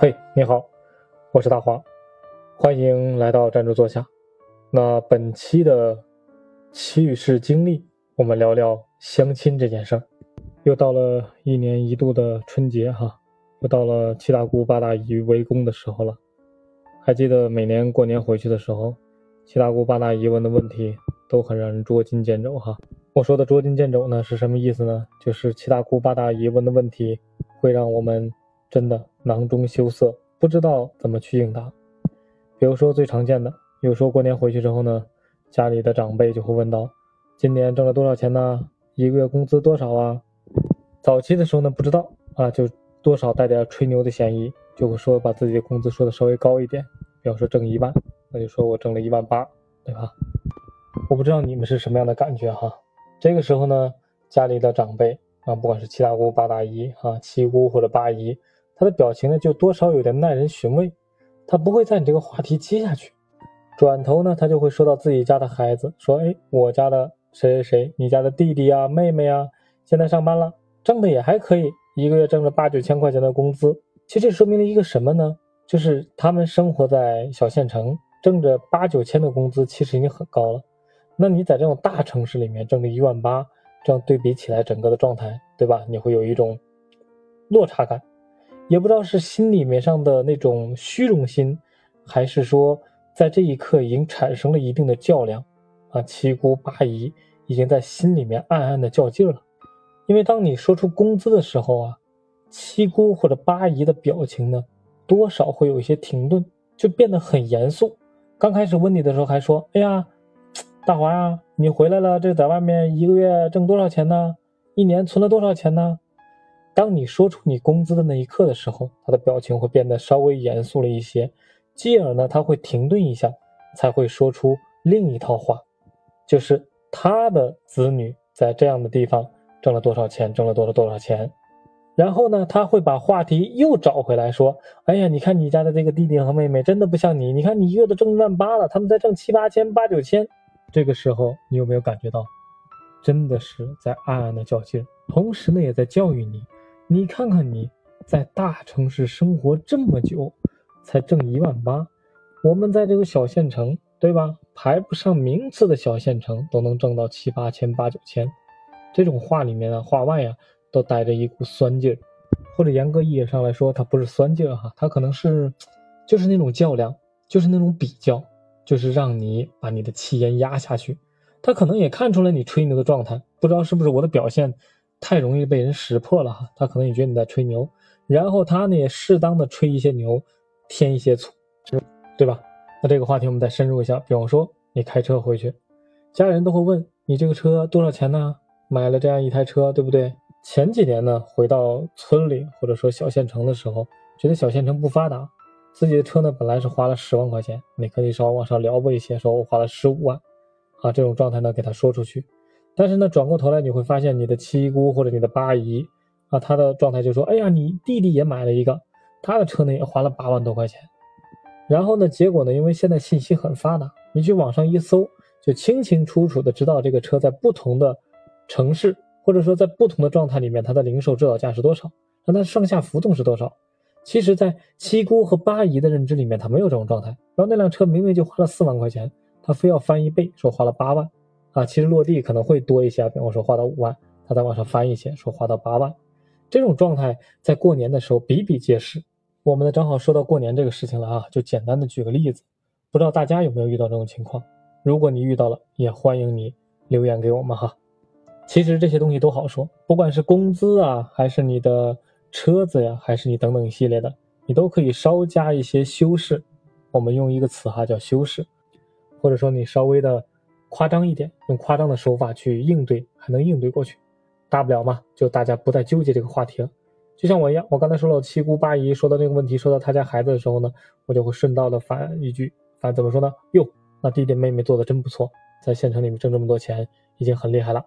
嘿，你好，我是大华，欢迎来到站住坐下。那本期的奇遇事经历，我们聊聊相亲这件事儿。又到了一年一度的春节哈，又到了七大姑八大姨围攻的时候了。还记得每年过年回去的时候，七大姑八大姨问的问题都很让人捉襟见肘哈。我说的捉襟见肘呢是什么意思呢？就是七大姑八大姨问的问题会让我们。真的囊中羞涩，不知道怎么去应答。比如说最常见的，有时候过年回去之后呢，家里的长辈就会问到：“今年挣了多少钱呢？一个月工资多少啊？”早期的时候呢，不知道啊，就多少带点吹牛的嫌疑，就会说把自己的工资说的稍微高一点，比方说挣一万，那就说我挣了一万八，对吧？我不知道你们是什么样的感觉哈。这个时候呢，家里的长辈啊，不管是七大姑八大姨啊，七姑或者八姨。他的表情呢，就多少有点耐人寻味，他不会在你这个话题接下去，转头呢，他就会说到自己家的孩子，说：“哎，我家的谁谁谁，你家的弟弟啊、妹妹啊，现在上班了，挣的也还可以，一个月挣了八九千块钱的工资。其实这说明了一个什么呢？就是他们生活在小县城，挣着八九千的工资，其实已经很高了。那你在这种大城市里面挣个一万八，这样对比起来，整个的状态，对吧？你会有一种落差感。”也不知道是心里面上的那种虚荣心，还是说在这一刻已经产生了一定的较量，啊，七姑八姨已经在心里面暗暗的较劲了。因为当你说出工资的时候啊，七姑或者八姨的表情呢，多少会有一些停顿，就变得很严肃。刚开始问你的时候还说：“哎呀，大华呀，你回来了，这在外面一个月挣多少钱呢？一年存了多少钱呢？”当你说出你工资的那一刻的时候，他的表情会变得稍微严肃了一些，继而呢，他会停顿一下，才会说出另一套话，就是他的子女在这样的地方挣了多少钱，挣了多少多少钱，然后呢，他会把话题又找回来，说：“哎呀，你看你家的这个弟弟和妹妹真的不像你，你看你一月都挣一万八了，他们在挣七八千、八九千。”这个时候，你有没有感觉到，真的是在暗暗的较劲，同时呢，也在教育你。你看看你在大城市生活这么久，才挣一万八，我们在这个小县城，对吧？排不上名次的小县城都能挣到七八千、八九千。这种话里面啊，话外呀，都带着一股酸劲儿，或者严格意义上来说，它不是酸劲儿哈，它可能是，就是那种较量，就是那种比较，就是让你把你的气焰压下去。他可能也看出来你吹牛的状态，不知道是不是我的表现。太容易被人识破了哈，他可能也觉得你在吹牛，然后他呢也适当的吹一些牛，添一些醋，对吧？那这个话题我们再深入一下，比方说你开车回去，家人都会问你这个车多少钱呢？买了这样一台车，对不对？前几年呢，回到村里或者说小县城的时候，觉得小县城不发达，自己的车呢本来是花了十万块钱，你可以稍微往上撩拨一些，说我花了十五万，啊，这种状态呢给他说出去。但是呢，转过头来你会发现，你的七姑或者你的八姨啊，她的状态就说：“哎呀，你弟弟也买了一个，他的车呢也花了八万多块钱。”然后呢，结果呢，因为现在信息很发达，你去网上一搜，就清清楚楚的知道这个车在不同的城市或者说在不同的状态里面，它的零售指导价是多少，那它上下浮动是多少。其实，在七姑和八姨的认知里面，他没有这种状态。然后那辆车明明就花了四万块钱，他非要翻一倍，说花了八万。啊，其实落地可能会多一些，比方说花到五万，他再往上翻一些，说花到八万，这种状态在过年的时候比比皆是。我们呢正好说到过年这个事情了啊，就简单的举个例子，不知道大家有没有遇到这种情况？如果你遇到了，也欢迎你留言给我们哈。其实这些东西都好说，不管是工资啊，还是你的车子呀，还是你等等一系列的，你都可以稍加一些修饰。我们用一个词哈，叫修饰，或者说你稍微的。夸张一点，用夸张的手法去应对，还能应对过去，大不了嘛，就大家不再纠结这个话题了。就像我一样，我刚才说了七姑八姨说到这个问题，说到他家孩子的时候呢，我就会顺道的反一句，反怎么说呢？哟，那弟弟妹妹做的真不错，在县城里面挣这么多钱，已经很厉害了。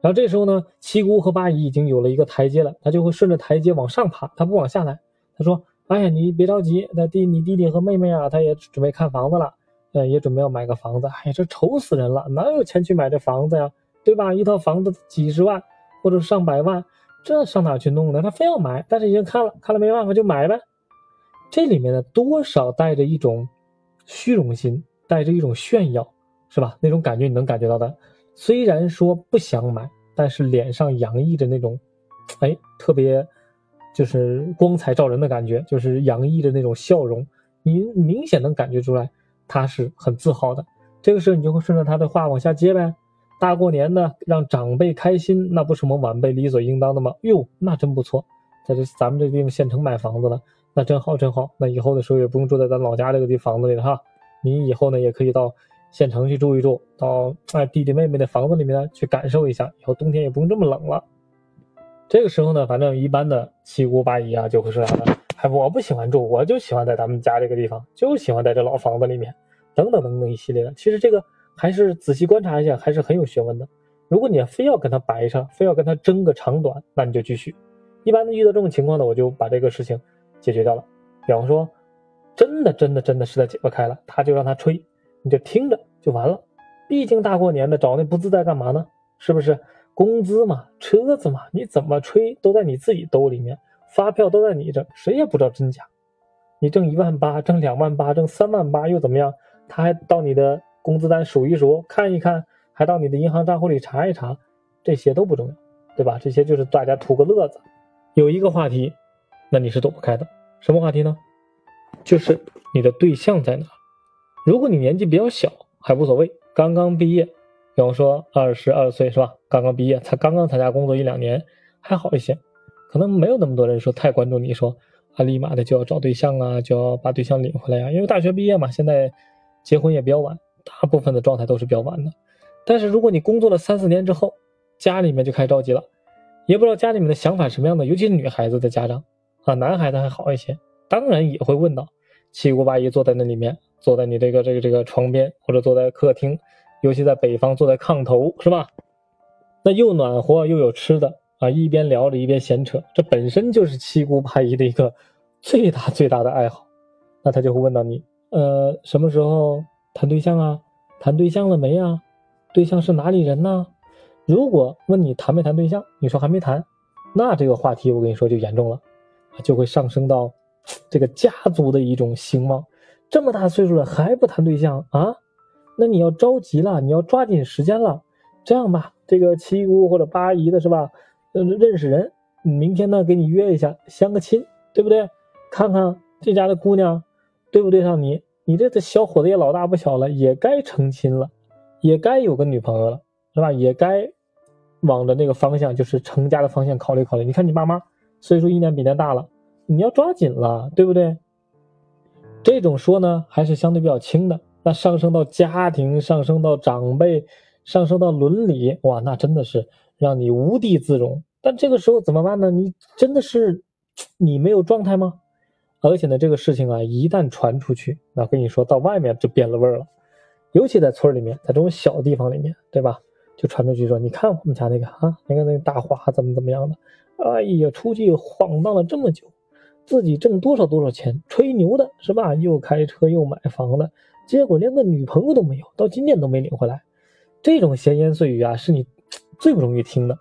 然后这时候呢，七姑和八姨已经有了一个台阶了，他就会顺着台阶往上爬，他不往下来。他说：“哎呀，你别着急，那弟你弟弟和妹妹啊，他也准备看房子了。”呃，也准备要买个房子，哎，这愁死人了，哪有钱去买这房子呀？对吧？一套房子几十万或者上百万，这上哪去弄呢？他非要买，但是已经看了，看了没办法就买呗。这里面呢多少带着一种虚荣心，带着一种炫耀，是吧？那种感觉你能感觉到的。虽然说不想买，但是脸上洋溢着那种，哎，特别就是光彩照人的感觉，就是洋溢着那种笑容，你明显能感觉出来他是很自豪的。这个时候你就会顺着他的话往下接呗。大过年的让长辈开心，那不是我们晚辈理所应当的吗？哟，那真不错，在这咱们这地方县城买房子了，那真好真好。那以后的时候也不用住在咱老家这个地房子里了哈。你以后呢也可以到县城去住一住，到哎弟弟妹妹的房子里面去感受一下，以后冬天也不用这么冷了。这个时候呢，反正一般的七姑八姨啊就会说啥呢？哎，我不喜欢住，我就喜欢在咱们家这个地方，就喜欢在这老房子里面，等等等等一系列的。其实这个。还是仔细观察一下，还是很有学问的。如果你非要跟他掰扯，非要跟他争个长短，那你就继续。一般的遇到这种情况呢，我就把这个事情解决掉了。比方说，真的真的真的实在解不开了，他就让他吹，你就听着就完了。毕竟大过年的找那不自在干嘛呢？是不是？工资嘛，车子嘛，你怎么吹都在你自己兜里面，发票都在你这，谁也不知道真假。你挣一万八，挣两万八，挣三万八又怎么样？他还到你的。工资单数一数，看一看，还到你的银行账户里查一查，这些都不重要，对吧？这些就是大家图个乐子。有一个话题，那你是躲不开的，什么话题呢？就是你的对象在哪？如果你年纪比较小，还无所谓，刚刚毕业，比方说二十二岁是吧？刚刚毕业，才刚刚参加工作一两年，还好一些，可能没有那么多人说太关注你说啊，立马的就要找对象啊，就要把对象领回来啊，因为大学毕业嘛，现在结婚也比较晚。大部分的状态都是比较晚的，但是如果你工作了三四年之后，家里面就开始着急了，也不知道家里面的想法什么样的，尤其是女孩子的家长啊，男孩子还好一些，当然也会问到七姑八姨坐在那里面，坐在你这个这个这个床边，或者坐在客厅，尤其在北方坐在炕头是吧？那又暖和又有吃的啊，一边聊着一边闲扯，这本身就是七姑八姨的一个最大最大的爱好，那他就会问到你，呃，什么时候？谈对象啊，谈对象了没啊？对象是哪里人呢？如果问你谈没谈对象，你说还没谈，那这个话题我跟你说就严重了，就会上升到这个家族的一种兴旺。这么大岁数了还不谈对象啊？那你要着急了，你要抓紧时间了。这样吧，这个七姑或者八姨的是吧？认识人，明天呢给你约一下，相个亲，对不对？看看这家的姑娘对不对上你。你这这小伙子也老大不小了，也该成亲了，也该有个女朋友了，是吧？也该往着那个方向，就是成家的方向考虑考虑。你看你妈妈岁数一年比一年大了，你要抓紧了，对不对？这种说呢，还是相对比较轻的。那上升到家庭，上升到长辈，上升到伦理，哇，那真的是让你无地自容。但这个时候怎么办呢？你真的是你没有状态吗？而且呢，这个事情啊，一旦传出去，那跟你说到外面就变了味儿了。尤其在村里面，在这种小地方里面，对吧？就传出去说，你看我们家那个啊，你看那个大花怎么怎么样的，哎呀，出去晃荡了这么久，自己挣多少多少钱，吹牛的是吧？又开车又买房的，结果连个女朋友都没有，到今天都没领回来。这种闲言碎语啊，是你最不容易听的。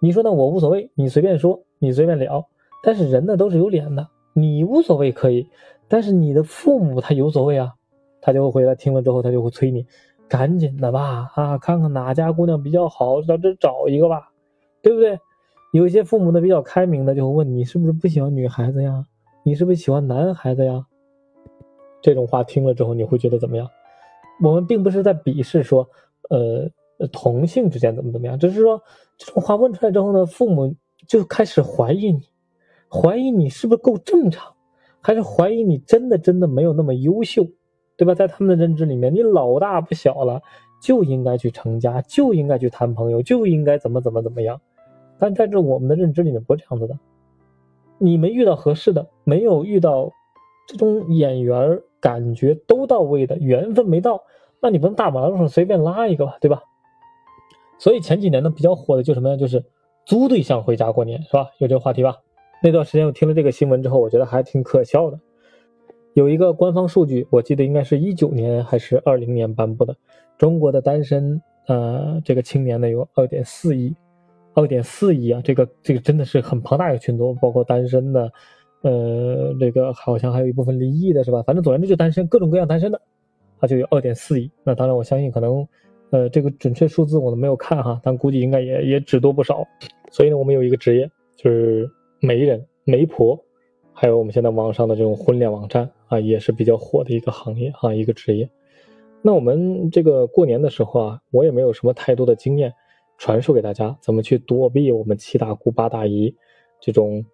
你说呢？我无所谓，你随便说，你随便聊。但是人呢，都是有脸的。你无所谓可以，但是你的父母他有所谓啊，他就会回来听了之后，他就会催你，赶紧的吧，啊，看看哪家姑娘比较好，到这找一个吧，对不对？有一些父母呢比较开明的，就会问你是不是不喜欢女孩子呀？你是不是喜欢男孩子呀？这种话听了之后，你会觉得怎么样？我们并不是在鄙视说，呃，同性之间怎么怎么样，只是说这种话问出来之后呢，父母就开始怀疑你。怀疑你是不是够正常，还是怀疑你真的真的没有那么优秀，对吧？在他们的认知里面，你老大不小了，就应该去成家，就应该去谈朋友，就应该怎么怎么怎么样。但在这我们的认知里面不是这样子的，你没遇到合适的，没有遇到这种眼缘感觉都到位的缘分没到，那你不能大马路上随便拉一个吧，对吧？所以前几年呢比较火的就什么呀？就是租对象回家过年，是吧？有这个话题吧？那段时间我听了这个新闻之后，我觉得还挺可笑的。有一个官方数据，我记得应该是一九年还是二零年颁布的，中国的单身呃这个青年呢有二点四亿，二点四亿啊，这个这个真的是很庞大一个群体，包括单身的，呃，这个好像还有一部分离异的是吧？反正总而言之就单身，各种各样单身的，他就有二点四亿。那当然我相信可能，呃，这个准确数字我都没有看哈，但估计应该也也只多不少。所以呢，我们有一个职业就是媒人、媒婆，还有我们现在网上的这种婚恋网站啊，也是比较火的一个行业啊，一个职业。那我们这个过年的时候啊，我也没有什么太多的经验传授给大家，怎么去躲避我们七大姑八大姨这种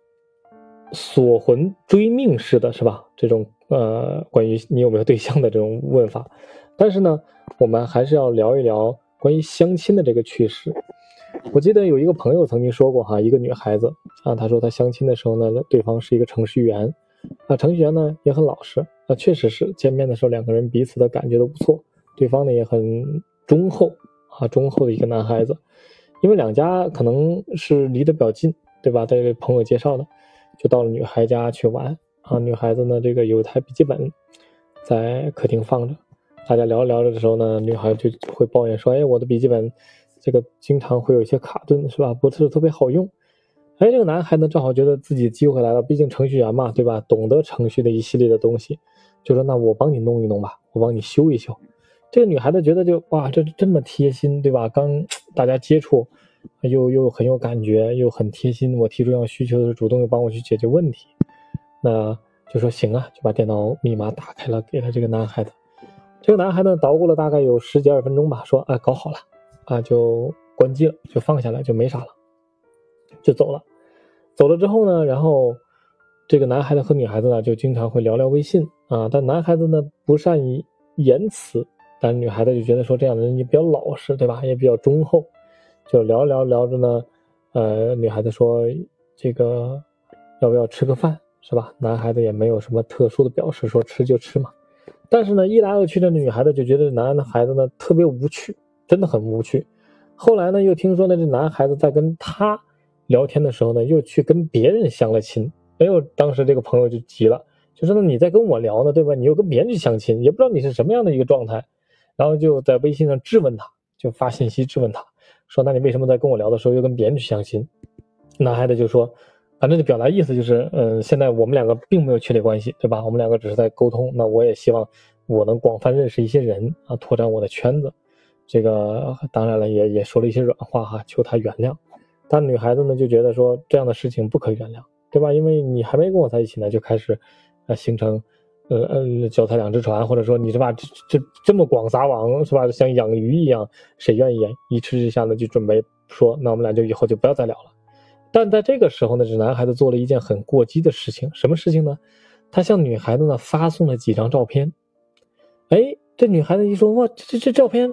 锁魂追命式的是吧？这种呃，关于你有没有对象的这种问法。但是呢，我们还是要聊一聊关于相亲的这个趣事。我记得有一个朋友曾经说过哈，一个女孩子啊，她说她相亲的时候呢，对方是一个程序员，啊，程序员呢也很老实。那确实是见面的时候，两个人彼此的感觉都不错，对方呢也很忠厚啊，忠厚的一个男孩子。因为两家可能是离得比较近，对吧？这位朋友介绍的，就到了女孩家去玩啊。女孩子呢，这个有一台笔记本在客厅放着，大家聊着聊着的时候呢，女孩就会抱怨说：“哎，我的笔记本这个经常会有一些卡顿，是吧？不是特别好用。”哎，这个男孩呢，正好觉得自己机会来了，毕竟程序员嘛，对吧？懂得程序的一系列的东西。就说那我帮你弄一弄吧，我帮你修一修。这个女孩子觉得就哇，这这么贴心，对吧？刚大家接触，又又很有感觉，又很贴心。我提出要需求的时候，主动又帮我去解决问题。那就说行啊，就把电脑密码打开了，给了这个男孩子。这个男孩呢捣鼓了大概有十几二分钟吧，说哎，搞好了啊，就关机了，就放下来，就没啥了，就走了。走了之后呢，然后。这个男孩子和女孩子呢，就经常会聊聊微信啊，但男孩子呢不善于言辞，但女孩子就觉得说这样的人也比较老实，对吧？也比较忠厚，就聊聊聊着呢，呃，女孩子说这个要不要吃个饭，是吧？男孩子也没有什么特殊的表示，说吃就吃嘛。但是呢，一来二去的，女孩子就觉得男孩子呢特别无趣，真的很无趣。后来呢，又听说呢，这男孩子在跟她聊天的时候呢，又去跟别人相了亲。哎呦，当时这个朋友就急了，就说：“那你在跟我聊呢，对吧？你又跟别人去相亲，也不知道你是什么样的一个状态。”然后就在微信上质问他，就发信息质问他，说：“那你为什么在跟我聊的时候又跟别人去相亲？”男孩子就说：“反正就表达意思就是，嗯，现在我们两个并没有确立关系，对吧？我们两个只是在沟通。那我也希望我能广泛认识一些人啊，拓展我的圈子。这个当然了，也也说了一些软话哈，求他原谅。但女孩子呢就觉得说这样的事情不可原谅。”对吧？因为你还没跟我在一起呢，就开始，呃，形成，呃呃，脚踩两只船，或者说你是吧，这这这么广撒网是吧？像养鱼一样，谁愿意？一气之下呢，就准备说，那我们俩就以后就不要再聊了。但在这个时候呢，这男孩子做了一件很过激的事情，什么事情呢？他向女孩子呢发送了几张照片。哎，这女孩子一说，哇，这这这照片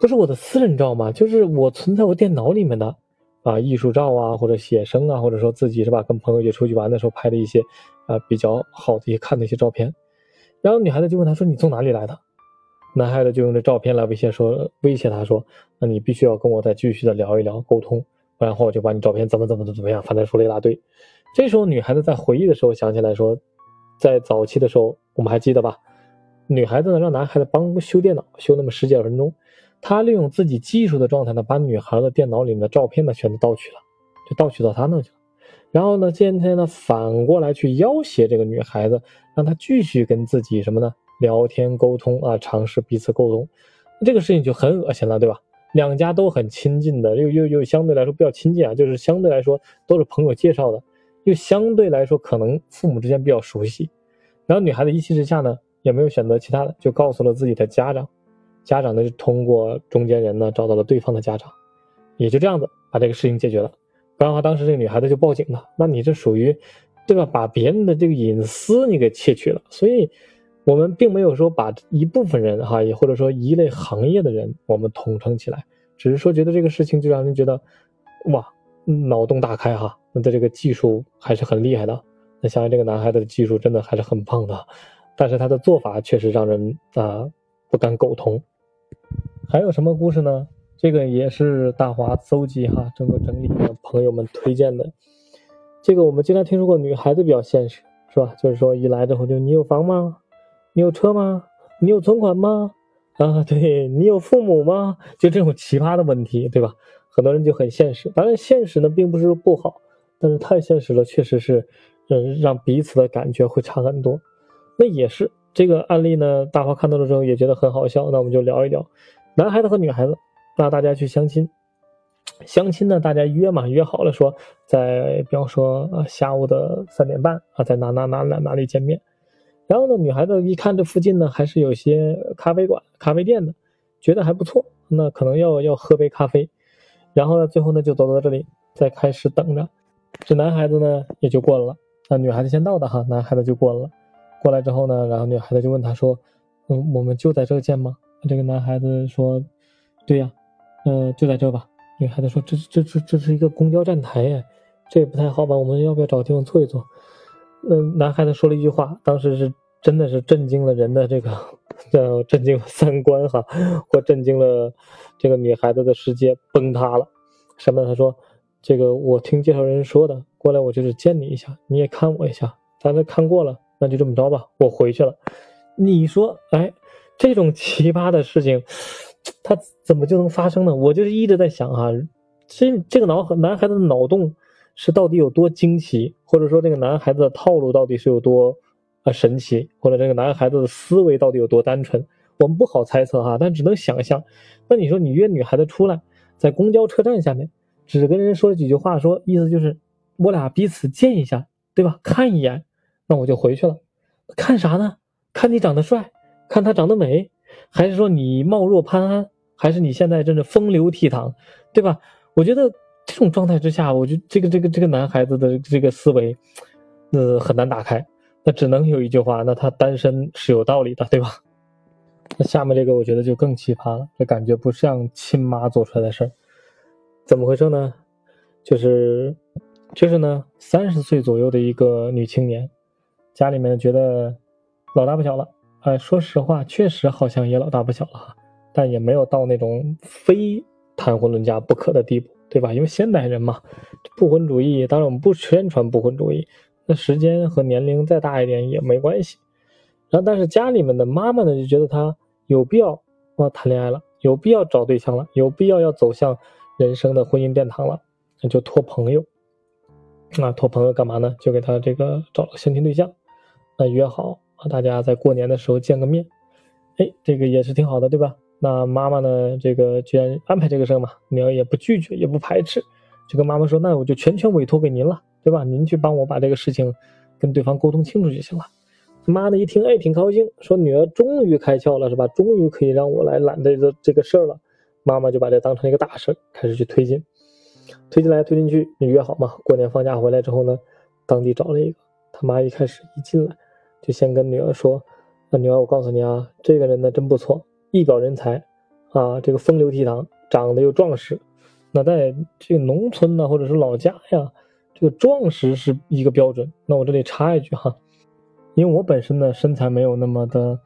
不是我的私人照吗？就是我存在我电脑里面的。啊，艺术照啊，或者写生啊，或者说自己是吧，跟朋友一起出去玩的时候拍的一些，啊，比较好的一些看的一些照片。然后女孩子就问他说：“你从哪里来的？”男孩子就用这照片来威胁说，威胁他说：“那你必须要跟我再继续的聊一聊，沟通，然后我就把你照片怎么怎么怎么样。”反正说了一大堆。这时候女孩子在回忆的时候想起来说，在早期的时候我们还记得吧？女孩子呢让男孩子帮修电脑，修那么十几二十分钟。他利用自己技术的状态呢，把女孩的电脑里面的照片呢全都盗取了，就盗取到他那去了。然后呢，今天呢反过来去要挟这个女孩子，让她继续跟自己什么呢聊天沟通啊，尝试彼此沟通。这个事情就很恶心了，对吧？两家都很亲近的，又又又相对来说比较亲近啊，就是相对来说都是朋友介绍的，又相对来说可能父母之间比较熟悉。然后女孩子一气之下呢，也没有选择其他的，就告诉了自己的家长。家长呢就通过中间人呢找到了对方的家长，也就这样子把这个事情解决了。不然的话，当时这个女孩子就报警了。那你这属于，对吧？把别人的这个隐私你给窃取了。所以，我们并没有说把一部分人哈，也或者说一类行业的人我们统称起来，只是说觉得这个事情就让人觉得，哇，脑洞大开哈。那的这个技术还是很厉害的。那想想这个男孩子的技术真的还是很棒的，但是他的做法确实让人啊不敢苟同。还有什么故事呢？这个也是大华搜集哈，整个整理的朋友们推荐的。这个我们经常听说过，女孩子比较现实，是吧？就是说一来之后就你有房吗？你有车吗？你有存款吗？啊，对你有父母吗？就这种奇葩的问题，对吧？很多人就很现实。当然，现实呢并不是不好，但是太现实了，确实是嗯，让彼此的感觉会差很多。那也是这个案例呢，大华看到了之后也觉得很好笑。那我们就聊一聊，男孩子和女孩子，那大家去相亲，相亲呢，大家约嘛，约好了说在，比方说啊下午的三点半啊，在哪哪哪哪哪里见面。然后呢，女孩子一看这附近呢还是有些咖啡馆、咖啡店的，觉得还不错，那可能要要喝杯咖啡。然后呢，最后呢就走到这里，再开始等着。这男孩子呢也就过了，那女孩子先到的哈，男孩子就过了。过来之后呢，然后女孩子就问他说：“嗯，我们就在这见吗？”这个男孩子说：“对呀，嗯，就在这吧。”女孩子说：“这这这这是一个公交站台呀，这也不太好吧？我们要不要找个地方坐一坐？”那男孩子说了一句话，当时是真的是震惊了人的这个，叫震惊了三观哈，或震惊了这个女孩子的世界崩塌了。什么？他说：“这个我听介绍人说的，过来我就是见你一下，你也看我一下，咱这看过了。”那就这么着吧，我回去了。你说，哎，这种奇葩的事情，他怎么就能发生呢？我就是一直在想啊，这这个脑男孩子的脑洞是到底有多惊奇，或者说这个男孩子的套路到底是有多啊神奇，或者这个男孩子的思维到底有多单纯，我们不好猜测哈，但只能想象。那你说你约女孩子出来，在公交车站下面，只跟人说几句话，说意思就是我俩彼此见一下，对吧？看一眼。那我就回去了，看啥呢？看你长得帅，看他长得美，还是说你貌若潘安，还是你现在真的风流倜傥，对吧？我觉得这种状态之下，我就这个这个这个男孩子的这个思维，呃，很难打开。那只能有一句话，那他单身是有道理的，对吧？那下面这个我觉得就更奇葩了，这感觉不像亲妈做出来的事儿，怎么回事呢？就是就是呢，三十岁左右的一个女青年。家里面觉得老大不小了，哎，说实话，确实好像也老大不小了，但也没有到那种非谈婚论嫁不可的地步，对吧？因为现代人嘛，不婚主义，当然我们不宣传不婚主义，那时间和年龄再大一点也没关系。然后，但是家里面的妈妈呢，就觉得他有必要啊谈恋爱了，有必要找对象了，有必要要走向人生的婚姻殿堂了，那就托朋友，那托朋友干嘛呢？就给他这个找了相亲对象。那约好啊，大家在过年的时候见个面，哎，这个也是挺好的，对吧？那妈妈呢，这个既然安排这个事嘛，女儿也不拒绝，也不排斥，就跟妈妈说，那我就全权委托给您了，对吧？您去帮我把这个事情跟对方沟通清楚就行了。妈呢一听，哎，挺高兴，说女儿终于开窍了，是吧？终于可以让我来揽这个这个事儿了。妈妈就把这当成一个大事，开始去推进，推进来推进去，你约好嘛？过年放假回来之后呢，当地找了一个，他妈一开始一进来。就先跟女儿说：“那女儿，我告诉你啊，这个人呢真不错，一表人才，啊，这个风流倜傥，长得又壮实。那在这个农村呢，或者是老家呀，这个壮实是一个标准。那我这里插一句哈，因为我本身呢身材没有那么的，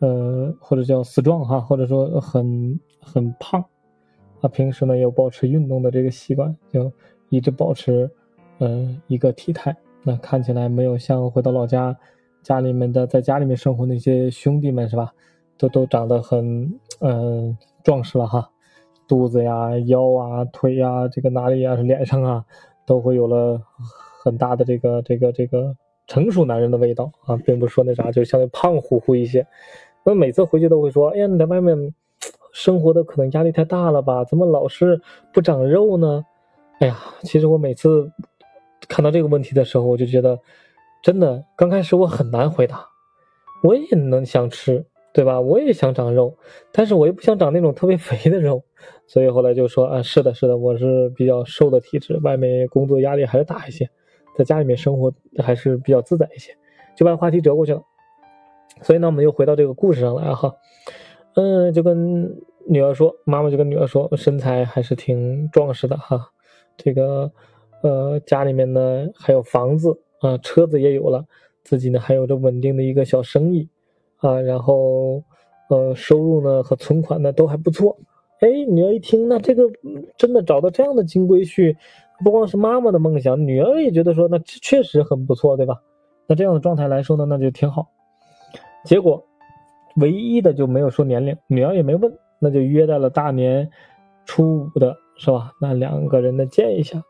呃，或者叫死壮哈，或者说很很胖，啊，平时呢有保持运动的这个习惯，就一直保持，嗯，一个体态。那看起来没有像回到老家。”家里面的在家里面生活那些兄弟们是吧，都都长得很嗯壮实了哈，肚子呀、腰啊、腿呀，这个哪里呀脸上啊，都会有了很大的这个这个这个成熟男人的味道啊，并不是说那啥，就相对胖乎乎一些。那每次回去都会说，哎呀，你在外面生活的可能压力太大了吧？怎么老是不长肉呢？哎呀，其实我每次看到这个问题的时候，我就觉得。真的，刚开始我很难回答，我也能想吃，对吧？我也想长肉，但是我又不想长那种特别肥的肉，所以后来就说啊，是的，是的，我是比较瘦的体质，外面工作压力还是大一些，在家里面生活还是比较自在一些，就把话题折过去了。所以呢，我们又回到这个故事上来哈，嗯，就跟女儿说，妈妈就跟女儿说，身材还是挺壮实的哈，这个呃，家里面呢还有房子。啊，车子也有了，自己呢还有着稳定的一个小生意，啊，然后，呃，收入呢和存款呢都还不错。哎，女儿一听，那这个真的找到这样的金龟婿，不光是妈妈的梦想，女儿也觉得说，那确实很不错，对吧？那这样的状态来说呢，那就挺好。结果，唯一的就没有说年龄，女儿也没问，那就约在了大年初五的是吧？那两个人呢见一下，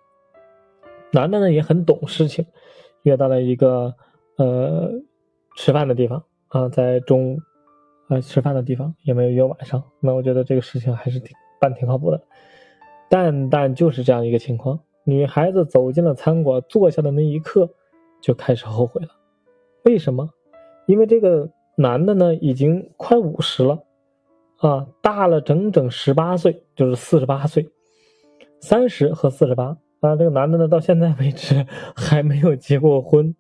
男的呢也很懂事情。约到了一个呃吃饭的地方啊，在中午啊吃饭的地方，也没有约晚上。那我觉得这个事情还是挺办挺靠谱的。但但就是这样一个情况，女孩子走进了餐馆，坐下的那一刻就开始后悔了。为什么？因为这个男的呢已经快五十了啊，大了整整十八岁，就是四十八岁，三十和四十八啊。这个男的呢到现在为止 还没有结过婚，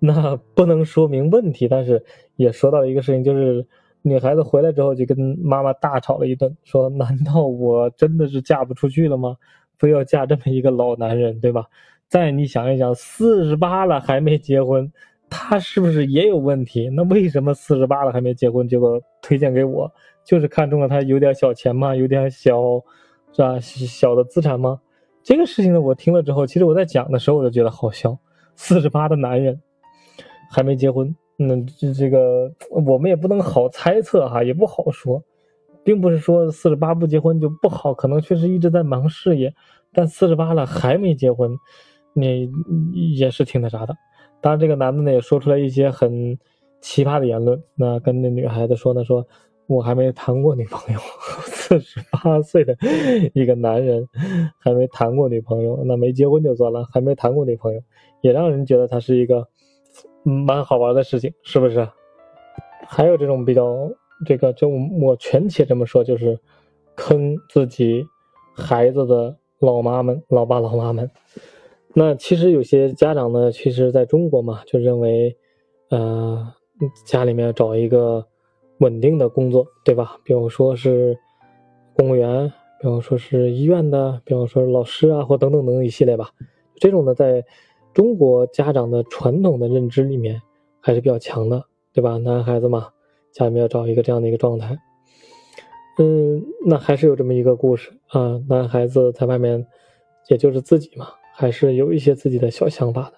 那不能说明问题，但是也说到一个事情，就是。女孩子回来之后就跟妈妈大吵了一顿，说：“难道我真的是嫁不出去了吗？非要嫁这么一个老男人，对吧？再你想一想，四十八了还没结婚，他是不是也有问题？那为什么四十八了还没结婚，结果推荐给我，就是看中了他有点小钱吗？有点小，是吧？小的资产吗？这个事情呢，我听了之后，其实我在讲的时候我就觉得好笑。四十八的男人还没结婚。”那这这个我们也不能好猜测哈，也不好说，并不是说四十八不结婚就不好，可能确实一直在忙事业，但四十八了还没结婚，那也是挺那啥的。当然，这个男的呢也说出来一些很奇葩的言论，那跟那女孩子说呢，说我还没谈过女朋友，四十八岁的一个男人还没谈过女朋友，那没结婚就算了，还没谈过女朋友，也让人觉得他是一个。蛮好玩的事情，是不是？还有这种比较这个，就我全且这么说，就是坑自己孩子的老妈们、老爸老妈们。那其实有些家长呢，其实在中国嘛，就认为，呃，家里面找一个稳定的工作，对吧？比如说是公务员，比方说是医院的，比方说是老师啊，或等等等等一系列吧。这种呢，在中国家长的传统的认知里面还是比较强的，对吧？男孩子嘛，家里面要找一个这样的一个状态。嗯，那还是有这么一个故事啊，男孩子在外面，也就是自己嘛，还是有一些自己的小想法的。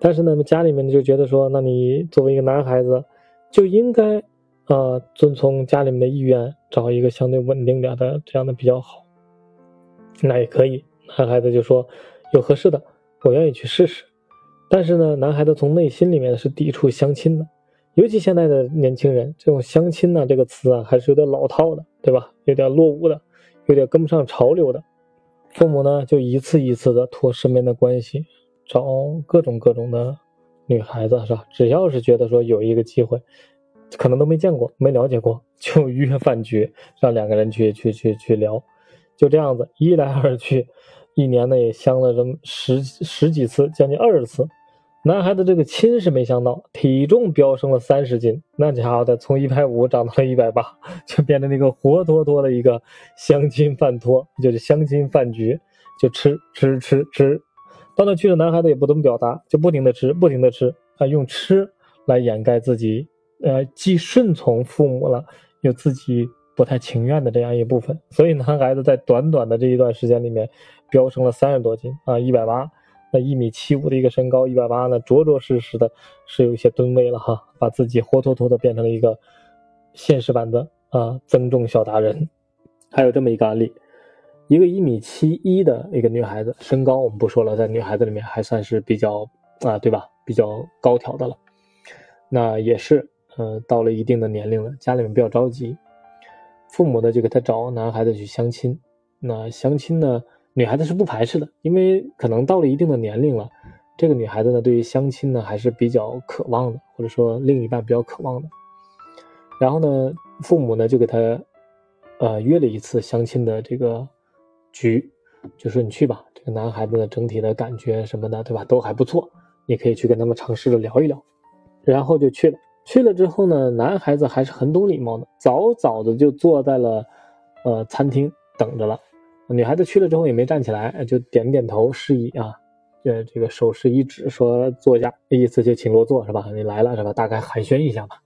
但是呢，家里面就觉得说，那你作为一个男孩子，就应该啊，遵从家里面的意愿，找一个相对稳定点的这样的比较好。那也可以，男孩子就说有合适的。我愿意去试试，但是呢，男孩子从内心里面是抵触相亲的，尤其现在的年轻人，这种相亲呢这个词啊，还是有点老套的，对吧？有点落伍的，有点跟不上潮流的。父母呢就一次一次的托身边的关系，找各种各种的女孩子，是吧？只要是觉得说有一个机会，可能都没见过、没了解过，就约饭局，让两个人去去去去聊，就这样子一来二去。一年呢也相了这么十十几次，将近二十次。男孩子这个亲是没相到，体重飙升了三十斤，那家伙的从一百五长到了一百八，就变成那个活脱脱的一个相亲饭托，就是相亲饭局，就吃吃吃吃。到那去了，男孩子也不怎么表达，就不停的吃，不停的吃啊，用吃来掩盖自己，呃，既顺从父母了，又自己不太情愿的这样一部分。所以男孩子在短短的这一段时间里面。飙升了三十多斤啊，一百八，那一米七五的一个身高，一百八呢，着着实实的是有一些吨位了哈，把自己活脱脱的变成了一个现实版的啊增重小达人。还有这么一个案例，一个一米七一的一个女孩子，身高我们不说了，在女孩子里面还算是比较啊，对吧？比较高挑的了。那也是，嗯，到了一定的年龄了，家里面比较着急，父母呢就给他找男孩子去相亲。那相亲呢？女孩子是不排斥的，因为可能到了一定的年龄了，这个女孩子呢，对于相亲呢还是比较渴望的，或者说另一半比较渴望的。然后呢，父母呢就给她，呃，约了一次相亲的这个局，就说你去吧，这个男孩子的整体的感觉什么的，对吧，都还不错，你可以去跟他们尝试着聊一聊。然后就去了，去了之后呢，男孩子还是很懂礼貌的，早早的就坐在了，呃，餐厅等着了。女孩子去了之后也没站起来，就点点头示意啊，呃，这个手势一指说坐下，意思就请落座是吧？你来了是吧？大概寒暄一下吧。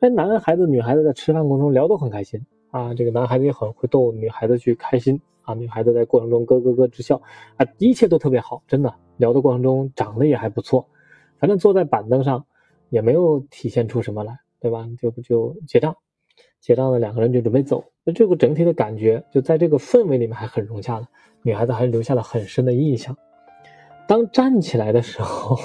哎，男孩子女孩子在吃饭过程中聊得很开心啊，这个男孩子也很会逗女孩子去开心啊，女孩子在过程中咯咯咯直笑啊，一切都特别好，真的聊的过程中长得也还不错，反正坐在板凳上也没有体现出什么来，对吧？就就结账。结账了，两个人就准备走。那这个整体的感觉，就在这个氛围里面还很融洽的，女孩子还留下了很深的印象。当站起来的时候，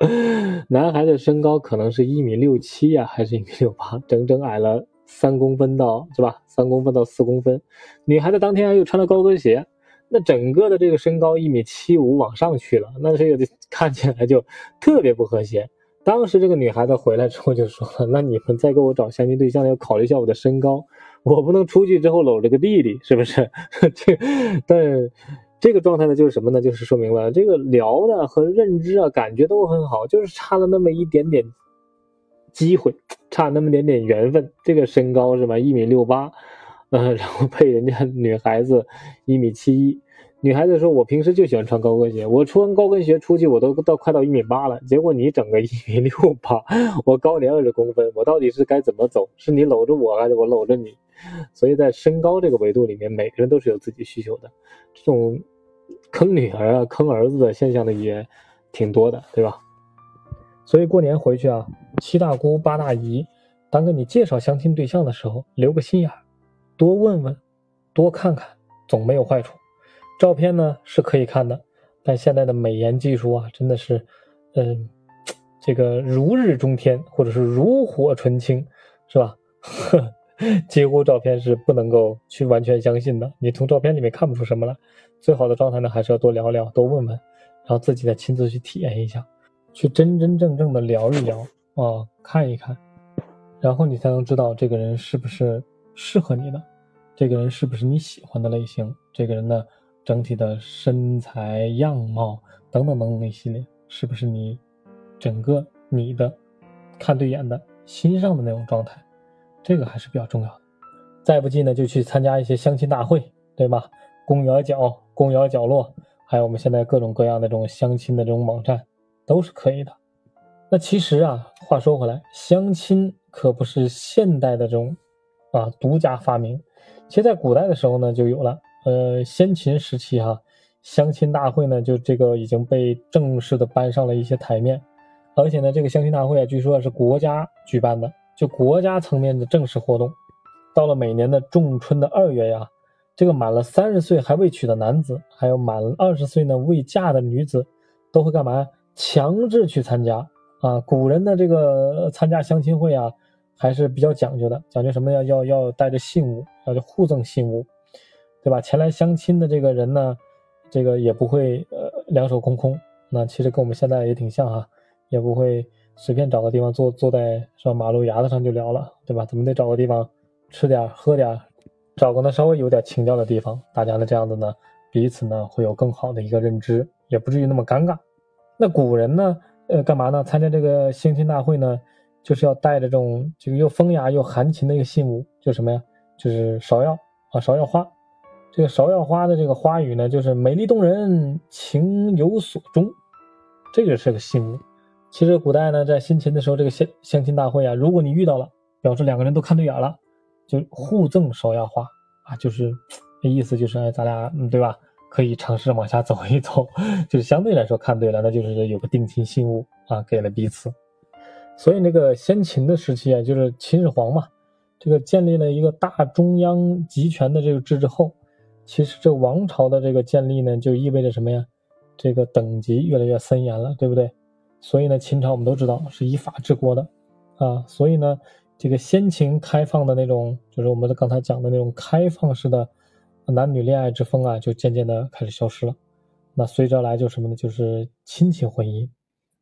男孩的身高可能是一米六七呀，还是一米六八，整整矮了三公分到是吧？三公分到四公分。女孩子当天又穿了高跟鞋，那整个的这个身高一米七五往上去了，那这个 看起来就特别不和谐。当时这个女孩子回来之后就说：“那你们再给我找相亲对象，要考虑一下我的身高，我不能出去之后搂着个弟弟，是不是？” 这，但。这个状态呢，就是什么呢？就是说明了这个聊的和认知啊，感觉都很好，就是差了那么一点点机会，差那么点点缘分。这个身高是吧？一米六八，嗯，然后配人家女孩子一米七一。女孩子说：“我平时就喜欢穿高跟鞋，我穿高跟鞋出去，我都到快到一米八了。结果你整个一米六八，我高你二十公分，我到底是该怎么走？是你搂着我，还是我搂着你？所以在身高这个维度里面，每个人都是有自己需求的。这种。”坑女儿啊，坑儿子的现象呢也挺多的，对吧？所以过年回去啊，七大姑八大姨，当给你介绍相亲对象的时候，留个心眼，多问问，多看看，总没有坏处。照片呢是可以看的，但现在的美颜技术啊，真的是，嗯，这个如日中天，或者是如火纯青，是吧？呵。几乎照片是不能够去完全相信的，你从照片里面看不出什么来。最好的状态呢，还是要多聊聊，多问问，然后自己再亲自去体验一下，去真真正正的聊一聊啊，看一看，然后你才能知道这个人是不是适合你的，这个人是不是你喜欢的类型，这个人呢整体的身材样貌等等等等一系列，是不是你整个你的看对眼的心上的那种状态。这个还是比较重要的，再不济呢，就去参加一些相亲大会，对吧？公园角、公园角落，还有我们现在各种各样的这种相亲的这种网站，都是可以的。那其实啊，话说回来，相亲可不是现代的这种啊独家发明，其实在古代的时候呢就有了。呃，先秦时期哈，相亲大会呢就这个已经被正式的搬上了一些台面，而且呢，这个相亲大会啊，据说是国家举办的。就国家层面的正式活动，到了每年的仲春的二月呀，这个满了三十岁还未娶的男子，还有满二十岁呢未嫁的女子，都会干嘛？强制去参加啊！古人的这个参加相亲会啊，还是比较讲究的，讲究什么呀？要要带着信物，要互赠信物，对吧？前来相亲的这个人呢，这个也不会呃两手空空。那其实跟我们现在也挺像哈，也不会。随便找个地方坐坐在是吧马路牙子上就聊了，对吧？怎么得找个地方吃点喝点，找个呢稍微有点情调的地方，大家呢这样子呢彼此呢会有更好的一个认知，也不至于那么尴尬。那古人呢，呃，干嘛呢？参加这个相亲大会呢，就是要带着这种这个又风雅又含情的一个信物，就什么呀？就是芍药啊，芍药花。这个芍药花的这个花语呢，就是美丽动人，情有所钟，这个是个信物。其实古代呢，在新秦的时候，这个相相亲大会啊，如果你遇到了，表示两个人都看对眼了，就互赠芍药花啊，就是那意思就是哎，咱俩嗯，对吧？可以尝试往下走一走，就是相对来说看对了，那就是有个定情信物啊，给了彼此。所以那个先秦的时期啊，就是秦始皇嘛，这个建立了一个大中央集权的这个制之后，其实这王朝的这个建立呢，就意味着什么呀？这个等级越来越森严了，对不对？所以呢，秦朝我们都知道是以法治国的，啊，所以呢，这个先秦开放的那种，就是我们刚才讲的那种开放式的男女恋爱之风啊，就渐渐的开始消失了。那随之而来就什么呢？就是亲情婚姻，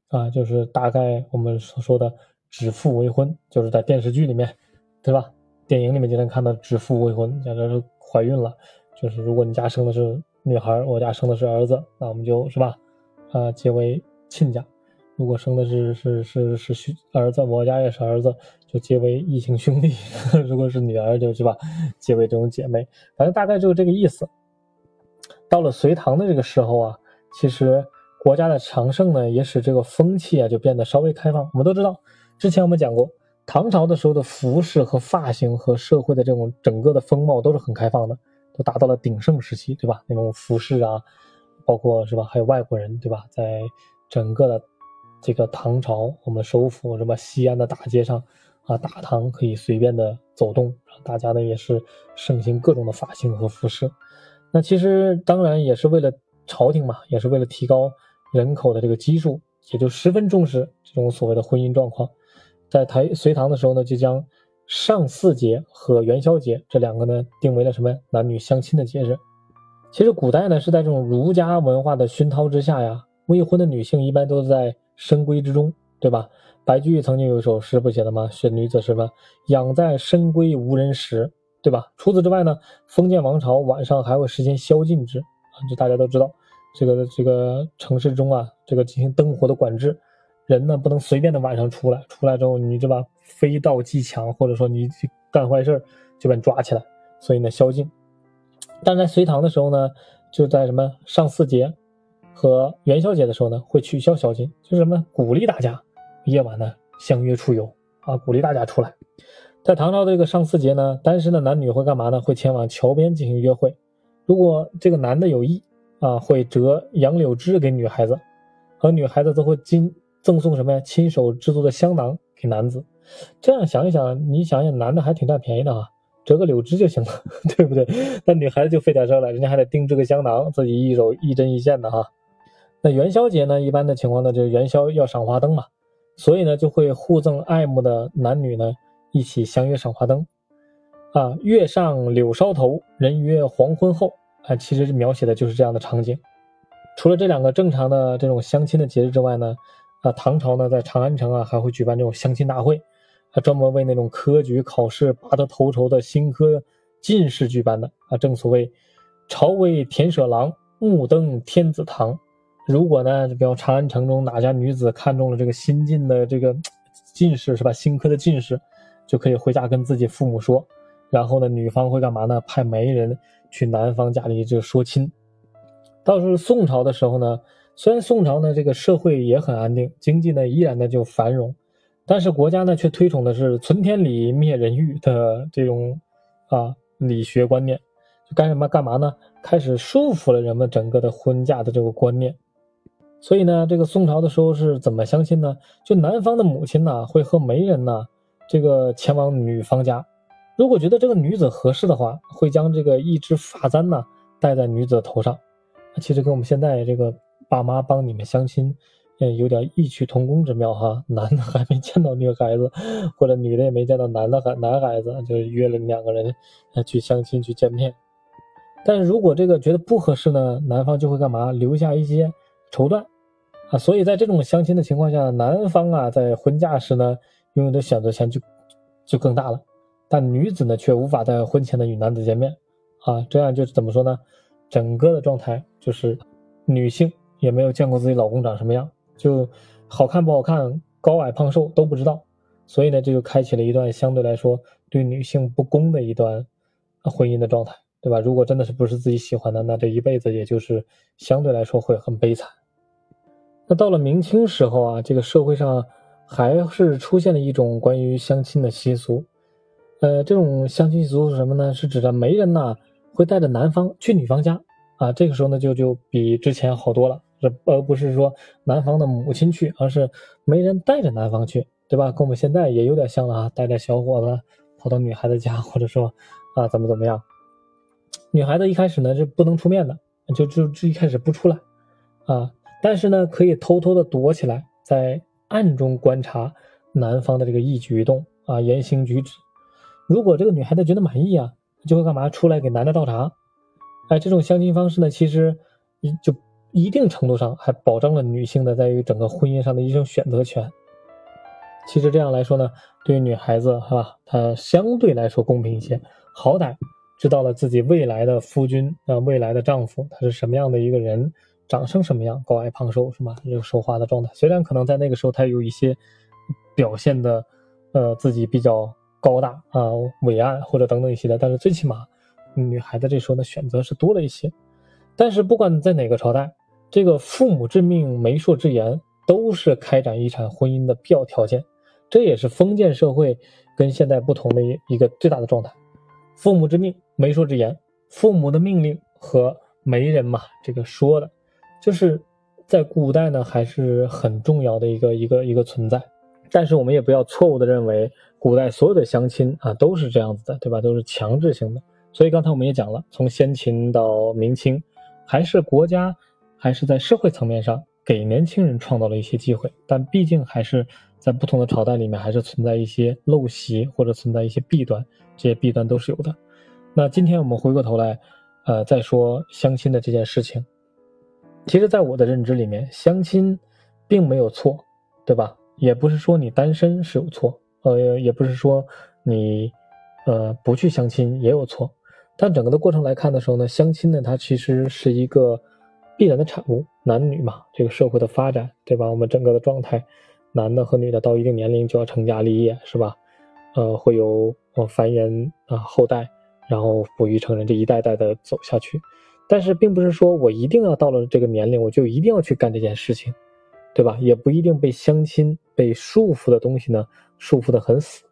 啊，就是大概我们所说的指腹为婚，就是在电视剧里面，对吧？电影里面经常看到指腹为婚，假如怀孕了，就是如果你家生的是女孩，我家生的是儿子，那我们就是吧，啊，结为亲家。如果生的是是是是兄儿子，我家也是儿子，就结为异姓兄弟；如果是女儿，就是吧，结为这种姐妹。反正大概就是这个意思。到了隋唐的这个时候啊，其实国家的强盛呢，也使这个风气啊就变得稍微开放。我们都知道，之前我们讲过，唐朝的时候的服饰和发型和社会的这种整个的风貌都是很开放的，都达到了鼎盛时期，对吧？那种服饰啊，包括是吧，还有外国人，对吧？在整个的。这个唐朝，我们首府什么西安的大街上，啊，大唐可以随便的走动，大家呢也是盛行各种的发型和服饰。那其实当然也是为了朝廷嘛，也是为了提高人口的这个基数也就十分重视这种所谓的婚姻状况。在台隋唐的时候呢，就将上巳节和元宵节这两个呢定为了什么男女相亲的节日。其实古代呢是在这种儒家文化的熏陶之下呀，未婚的女性一般都是在深闺之中，对吧？白居易曾经有一首诗不写的吗？选女子什么？养在深闺无人识，对吧？除此之外呢，封建王朝晚上还会实行宵禁制啊，这大家都知道。这个这个城市中啊，这个进行灯火的管制。人呢不能随便的晚上出来，出来之后你这把飞盗击抢，或者说你干坏事就把你抓起来，所以呢宵禁。但在隋唐的时候呢，就在什么上巳节和元宵节的时候呢，会取消宵禁，就是什么鼓励大家夜晚呢相约出游啊，鼓励大家出来。在唐朝的这个上巳节呢，单身的男女会干嘛呢？会前往桥边进行约会。如果这个男的有意啊，会折杨柳枝给女孩子，而女孩子则会金。赠送什么呀？亲手制作的香囊给男子。这样想一想，你想想，男的还挺占便宜的啊，折个柳枝就行了，对不对？那女孩子就费点事了，人家还得定制个香囊，自己一手一针一线的哈。那元宵节呢？一般的情况呢，就是元宵要赏花灯嘛，所以呢，就会互赠爱慕的男女呢一起相约赏花灯。啊，月上柳梢头，人约黄昏后。啊，其实描写的就是这样的场景。除了这两个正常的这种相亲的节日之外呢？啊，唐朝呢，在长安城啊，还会举办这种相亲大会，啊，专门为那种科举考试拔得头筹的新科进士举办的啊。正所谓，朝为田舍郎，暮登天子堂。如果呢，就比如长安城中哪家女子看中了这个新进的这个 进士，是吧？新科的进士，就可以回家跟自己父母说，然后呢，女方会干嘛呢？派媒人去男方家里就说亲。到时候宋朝的时候呢。虽然宋朝呢，这个社会也很安定，经济呢依然的就繁荣，但是国家呢却推崇的是存天理灭人欲的这种啊理学观念，就干什么干嘛呢？开始束缚了人们整个的婚嫁的这个观念。所以呢，这个宋朝的时候是怎么相亲呢？就男方的母亲呢会和媒人呢这个前往女方家，如果觉得这个女子合适的话，会将这个一支发簪呢戴在女子头上。其实跟我们现在这个。爸妈帮你们相亲，嗯，有点异曲同工之妙哈。男的还没见到女孩子，或者女的也没见到男的孩男孩子，就约了两个人去相亲去见面。但是如果这个觉得不合适呢，男方就会干嘛？留下一些绸缎啊。所以在这种相亲的情况下，男方啊在婚嫁时呢拥有的选择权就就更大了，但女子呢却无法在婚前的与男子见面啊。这样就是怎么说呢？整个的状态就是女性。也没有见过自己老公长什么样，就好看不好看、高矮胖瘦都不知道，所以呢，这就开启了一段相对来说对女性不公的一段婚姻的状态，对吧？如果真的是不是自己喜欢的，那这一辈子也就是相对来说会很悲惨。那到了明清时候啊，这个社会上还是出现了一种关于相亲的习俗，呃，这种相亲习俗是什么呢？是指的媒人呐会带着男方去女方家啊，这个时候呢就就比之前好多了。而而不是说男方的母亲去，而是媒人带着男方去，对吧？跟我们现在也有点像了啊，带着小伙子跑到女孩子家，或者说啊怎么怎么样。女孩子一开始呢是不能出面的，就就就一开始不出来啊，但是呢可以偷偷的躲起来，在暗中观察男方的这个一举一动啊言行举止。如果这个女孩子觉得满意啊，就会干嘛？出来给男的倒茶。哎，这种相亲方式呢，其实就。一定程度上还保障了女性的在于整个婚姻上的一种选择权。其实这样来说呢，对于女孩子是吧，她相对来说公平一些，好歹知道了自己未来的夫君啊，未来的丈夫他是什么样的一个人，长成什么样，高矮胖瘦是吧？这个说话的状态，虽然可能在那个时候他有一些表现的，呃，自己比较高大啊、伟岸或者等等一些的，但是最起码女孩子这时候的选择是多了一些。但是不管在哪个朝代。这个父母之命、媒妁之言，都是开展一场婚姻的必要条件。这也是封建社会跟现在不同的一一个最大的状态。父母之命、媒妁之言，父母的命令和媒人嘛，这个说的，就是在古代呢还是很重要的一个一个一个存在。但是我们也不要错误的认为，古代所有的相亲啊都是这样子的，对吧？都是强制性的。所以刚才我们也讲了，从先秦到明清，还是国家。还是在社会层面上给年轻人创造了一些机会，但毕竟还是在不同的朝代里面，还是存在一些陋习或者存在一些弊端，这些弊端都是有的。那今天我们回过头来，呃，再说相亲的这件事情。其实，在我的认知里面，相亲并没有错，对吧？也不是说你单身是有错，呃，也不是说你，呃，不去相亲也有错。但整个的过程来看的时候呢，相亲呢，它其实是一个必然的产物。男女嘛，这个社会的发展，对吧？我们整个的状态，男的和女的到一定年龄就要成家立业，是吧？呃，会有呃繁衍啊后代。然后抚育成人，这一代代的走下去，但是并不是说我一定要到了这个年龄，我就一定要去干这件事情，对吧？也不一定被相亲被束缚的东西呢束缚的很死。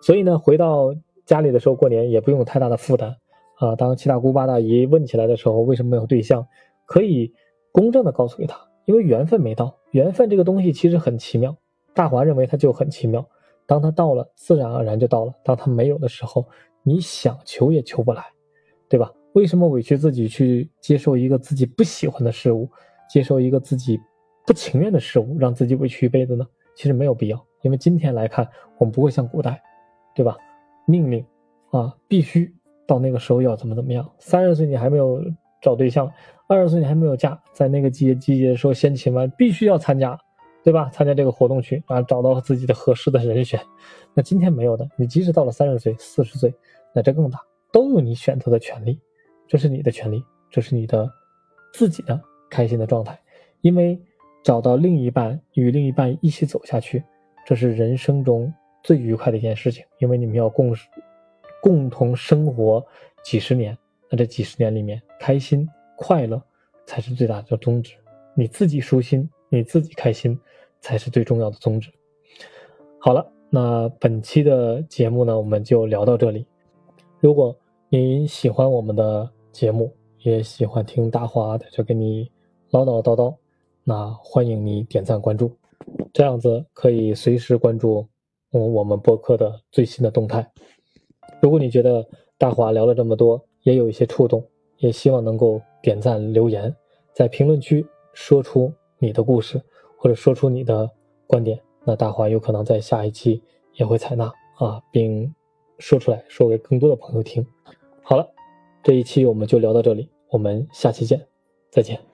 所以呢，回到家里的时候过年也不用太大的负担啊。当七大姑八大姨问起来的时候，为什么没有对象？可以公正的告诉给他，因为缘分没到。缘分这个东西其实很奇妙，大华认为它就很奇妙。当他到了，自然而然就到了；当他没有的时候，你想求也求不来，对吧？为什么委屈自己去接受一个自己不喜欢的事物，接受一个自己不情愿的事物，让自己委屈一辈子呢？其实没有必要，因为今天来看，我们不会像古代，对吧？命令啊，必须到那个时候要怎么怎么样。三十岁你还没有找对象，二十岁你还没有嫁，在那个季节季节的时候，先秦完必须要参加，对吧？参加这个活动去啊，找到自己的合适的人选。那今天没有的，你即使到了三十岁、四十岁。那这更大，都有你选择的权利，这是你的权利，这是你的自己的开心的状态。因为找到另一半，与另一半一起走下去，这是人生中最愉快的一件事情。因为你们要共共同生活几十年，那这几十年里面，开心快乐才是最大的宗旨。你自己舒心，你自己开心，才是最重要的宗旨。好了，那本期的节目呢，我们就聊到这里。如果你喜欢我们的节目，也喜欢听大华在这给你唠叨叨叨，那欢迎你点赞关注，这样子可以随时关注嗯我们播客的最新的动态。如果你觉得大华聊了这么多，也有一些触动，也希望能够点赞留言，在评论区说出你的故事，或者说出你的观点，那大华有可能在下一期也会采纳啊，并。说出来，说给更多的朋友听。好了，这一期我们就聊到这里，我们下期见，再见。